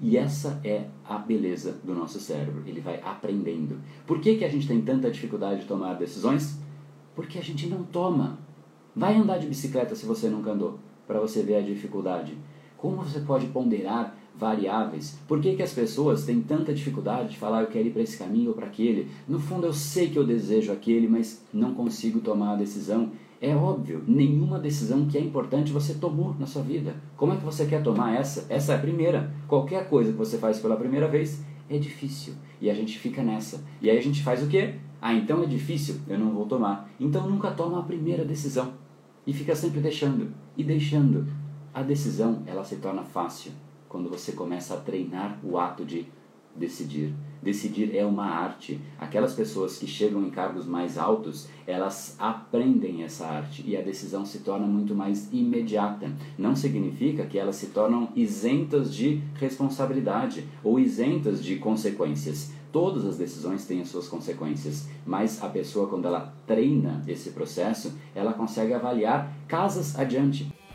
E essa é a beleza do nosso cérebro, ele vai aprendendo. Por que, que a gente tem tanta dificuldade de tomar decisões? Porque a gente não toma. Vai andar de bicicleta se você nunca andou, para você ver a dificuldade. Como você pode ponderar variáveis? Por que, que as pessoas têm tanta dificuldade de falar eu quero ir para esse caminho ou para aquele? No fundo eu sei que eu desejo aquele, mas não consigo tomar a decisão. É óbvio, nenhuma decisão que é importante você tomou na sua vida. Como é que você quer tomar essa? Essa é a primeira. Qualquer coisa que você faz pela primeira vez é difícil. E a gente fica nessa. E aí a gente faz o quê? Ah, então é difícil, eu não vou tomar. Então nunca toma a primeira decisão. E fica sempre deixando e deixando. A decisão, ela se torna fácil quando você começa a treinar o ato de decidir. Decidir é uma arte. Aquelas pessoas que chegam em cargos mais altos, elas aprendem essa arte e a decisão se torna muito mais imediata. Não significa que elas se tornam isentas de responsabilidade ou isentas de consequências. Todas as decisões têm as suas consequências, mas a pessoa, quando ela treina esse processo, ela consegue avaliar casas adiante.